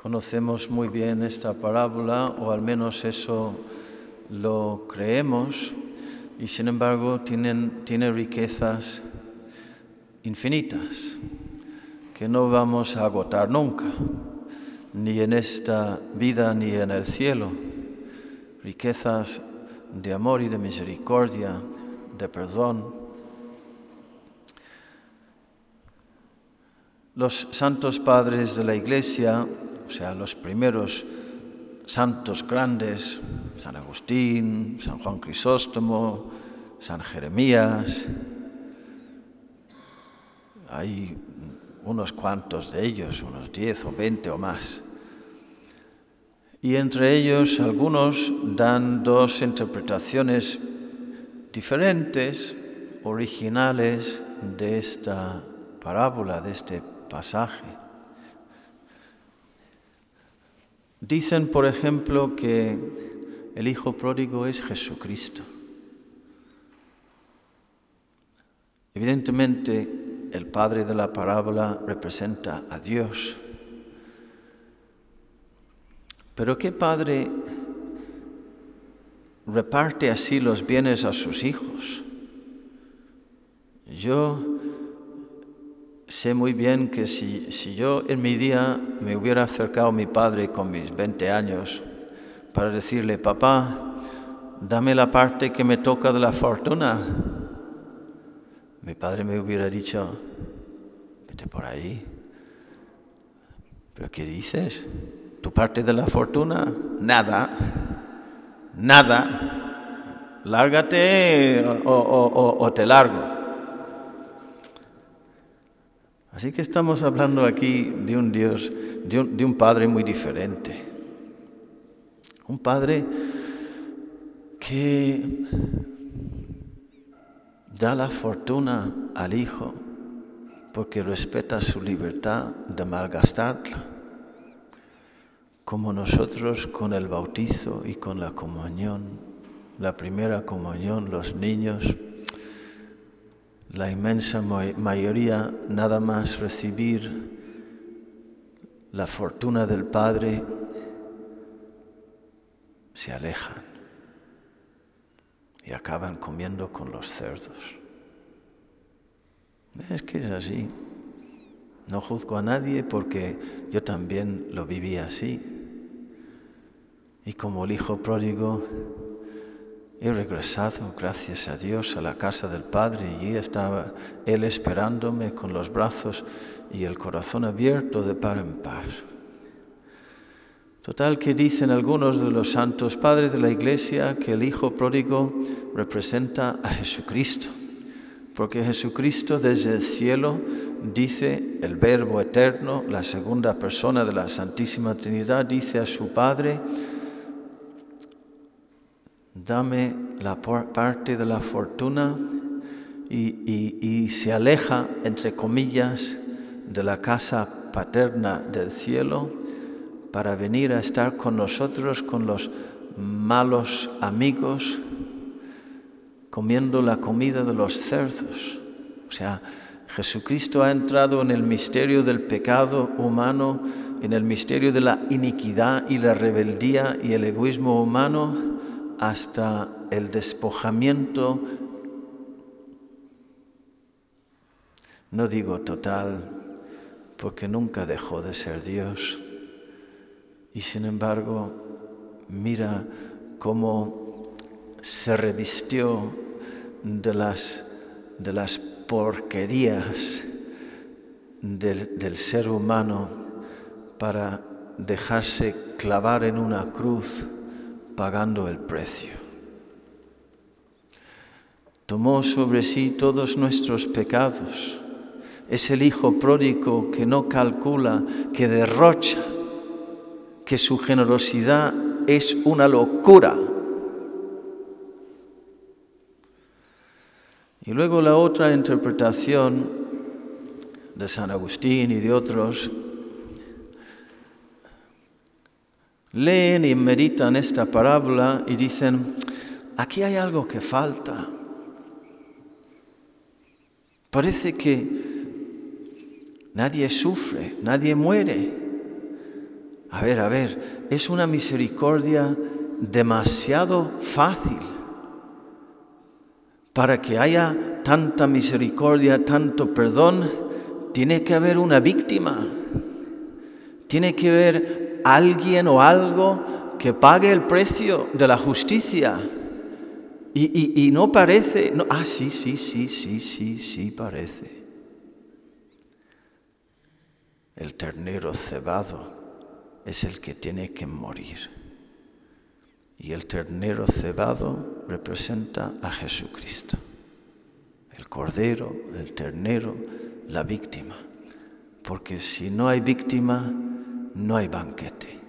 Conocemos muy bien esta parábola, o al menos eso lo creemos, y sin embargo tienen, tiene riquezas infinitas que no vamos a agotar nunca, ni en esta vida ni en el cielo. Riquezas de amor y de misericordia, de perdón. Los santos padres de la Iglesia o sea, los primeros santos grandes, San Agustín, San Juan Crisóstomo, San Jeremías, hay unos cuantos de ellos, unos diez o veinte o más. Y entre ellos algunos dan dos interpretaciones diferentes, originales de esta parábola, de este pasaje. Dicen, por ejemplo, que el Hijo pródigo es Jesucristo. Evidentemente, el Padre de la parábola representa a Dios. Pero ¿qué padre reparte así los bienes a sus hijos? Yo sé muy bien que si, yo en mi día me hubiera acercado a mi padre con mis 20 años para decirle, papá, dame la parte que me toca de la fortuna, mi padre me hubiera dicho, vete por ahí. ¿Pero qué dices? ¿Tu parte de la fortuna? Nada, nada. Lárgate o te largo. Así que estamos hablando aquí de un Dios, de un, Padre muy diferente. Un Padre que da la fortuna al Hijo porque respeta su libertad de malgastarla, como nosotros con el bautizo y con la comunión, la primera comunión, los niños la inmensa mayoría nada más recibir la fortuna del Padre se alejan y acaban comiendo con los cerdos. Es que es así. No juzgo a nadie porque yo también lo viví así. Y como el hijo pródigo, He regresado, gracias a Dios, a la casa del Padre y estaba Él esperándome con los brazos y el corazón abierto de par en par. Total que dicen algunos de los santos padres de la iglesia que el Hijo pródigo representa a Jesucristo, porque Jesucristo desde el cielo dice el Verbo eterno, la segunda persona de la Santísima Trinidad, dice a su Padre, dame la parte de la fortuna y, se aleja, entre comillas, de la casa paterna del cielo para venir a estar con nosotros, con los malos amigos, comiendo la comida de los cerdos. O sea, Jesucristo ha entrado en el misterio del pecado humano, en el misterio de la iniquidad y la rebeldía y el egoísmo humano hasta el despojamiento, no digo total, porque nunca dejó de ser Dios. Y sin embargo, mira cómo se revistió de las, de las porquerías del, del ser humano para dejarse clavar en una cruz pagando el precio. Tomó sobre sí todos nuestros pecados. Es el Hijo pródigo que no calcula, que derrocha, que su generosidad es una locura. Y luego la otra interpretación de San Agustín y de otros leen y meditan esta parábola y dicen, aquí hay algo que falta. Parece que nadie sufre, nadie muere. A ver, a ver, es una misericordia demasiado fácil para que haya tanta misericordia, tanto perdón, tiene que haber una víctima, tiene que haber alguien o algo que pague el precio de la justicia. Y, no parece, no, ah, sí, sí, sí, sí, sí, sí parece. El ternero cebado es el que tiene que morir. Y el ternero cebado representa a Jesucristo. El cordero, el ternero, la víctima. Porque si no hay víctima, no hay banquete.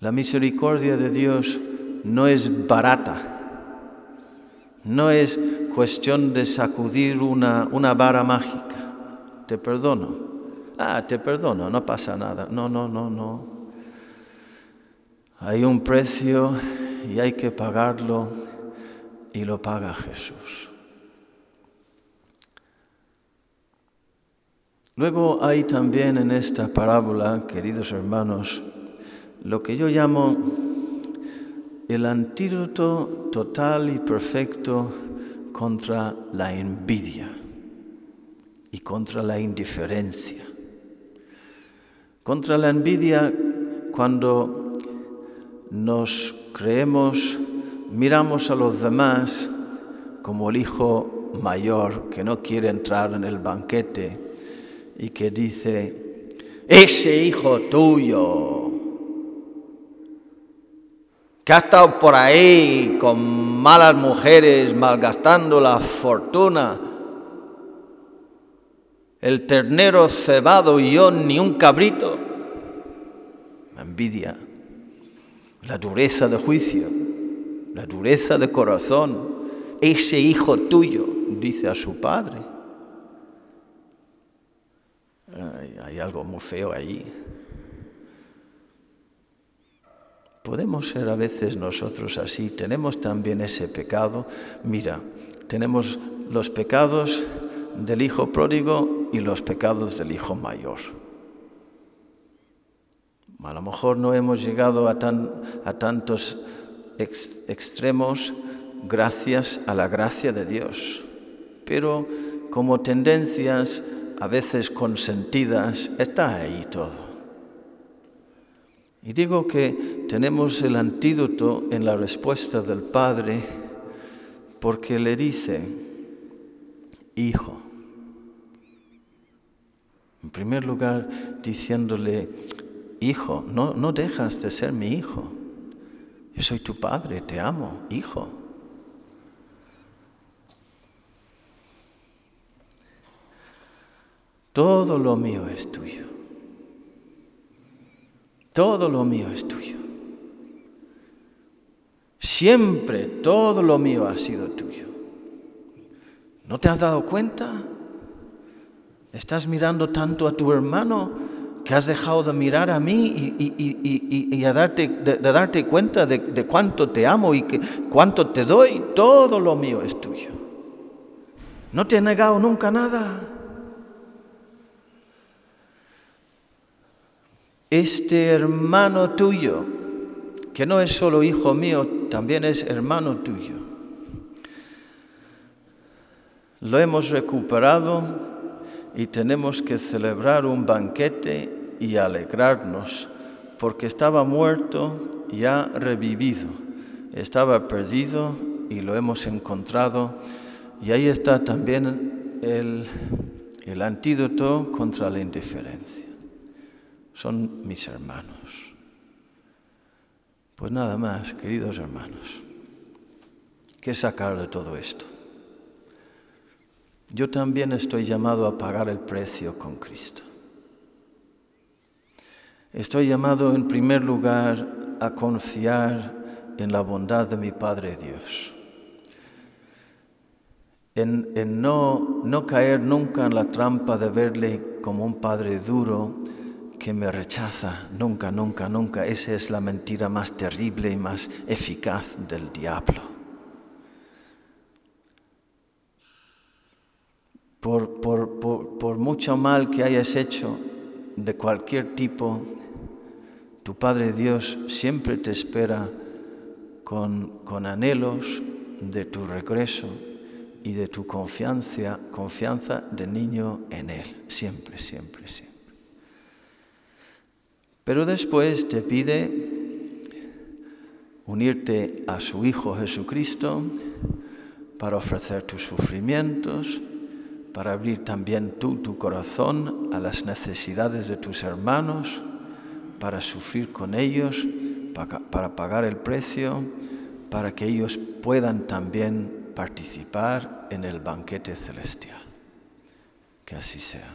La misericordia de Dios no es barata. No es cuestión de sacudir una, una vara mágica. Te perdono. Ah, te perdono, no pasa nada. No, no, no, no. Hay un precio y hay que pagarlo y lo paga Jesús. Luego hay también en esta parábola, queridos hermanos, lo que yo llamo el antídoto total y perfecto contra la envidia y contra la indiferencia. Contra la envidia cuando nos creemos, miramos a los demás como el hijo mayor que no quiere entrar en el banquete y que dice, ese hijo tuyo, que ha estado por ahí con malas mujeres, malgastando la fortuna. El ternero cebado y yo ni un cabrito. La envidia, la dureza de juicio, la dureza de corazón. Ese hijo tuyo, dice a su padre. Hay algo muy feo allí. Podemos ser a veces nosotros así, tenemos también ese pecado. Mira, tenemos los pecados del hijo pródigo y los pecados del hijo mayor. A lo mejor no hemos llegado a, tantos extremos gracias a la gracia de Dios, pero como tendencias a veces consentidas está ahí todo. Y digo que tenemos el antídoto en la respuesta del Padre porque le dice, hijo, en primer lugar diciéndole, hijo, no, no dejas de ser mi hijo, yo soy tu padre, te amo, hijo. Todo lo mío es tuyo. Todo lo mío es tuyo. Siempre todo lo mío ha sido tuyo. ¿No te has dado cuenta? Estás mirando tanto a tu hermano que has dejado de mirar a mí y, a darte, de, darte cuenta de, de, cuánto te amo y que, cuánto te doy. Todo lo mío es tuyo. No te he negado nunca nada. Este hermano tuyo, que no es solo hijo mío, también es hermano tuyo. Lo hemos recuperado y tenemos que celebrar un banquete y alegrarnos, porque estaba muerto y ha revivido, estaba perdido y lo hemos encontrado, y ahí está también el, el antídoto contra la indiferencia son mis hermanos. Pues nada más, queridos hermanos, ¿qué sacar de todo esto? Yo también estoy llamado a pagar el precio con Cristo. Estoy llamado en primer lugar a confiar en la bondad de mi Padre Dios, en, no, no caer nunca en la trampa de verle como un Padre duro, que me rechaza. Nunca, nunca, nunca. Esa es la mentira más terrible y más eficaz del diablo. Por, por, por, mucho mal que hayas hecho, de cualquier tipo, tu Padre Dios siempre te espera con, con anhelos de tu regreso y de tu confianza, confianza de niño en Él, siempre, siempre, siempre. Pero después te pide unirte a su Hijo Jesucristo para ofrecer tus sufrimientos, para abrir también tú tu corazón a las necesidades de tus hermanos, para sufrir con ellos, para, pagar el precio, para que ellos puedan también participar en el banquete celestial. Que así sea.